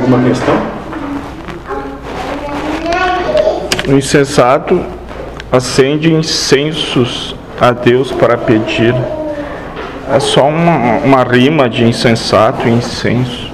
alguma questão? O insensato acende incensos a Deus para pedir. É só uma, uma rima de insensato e incenso.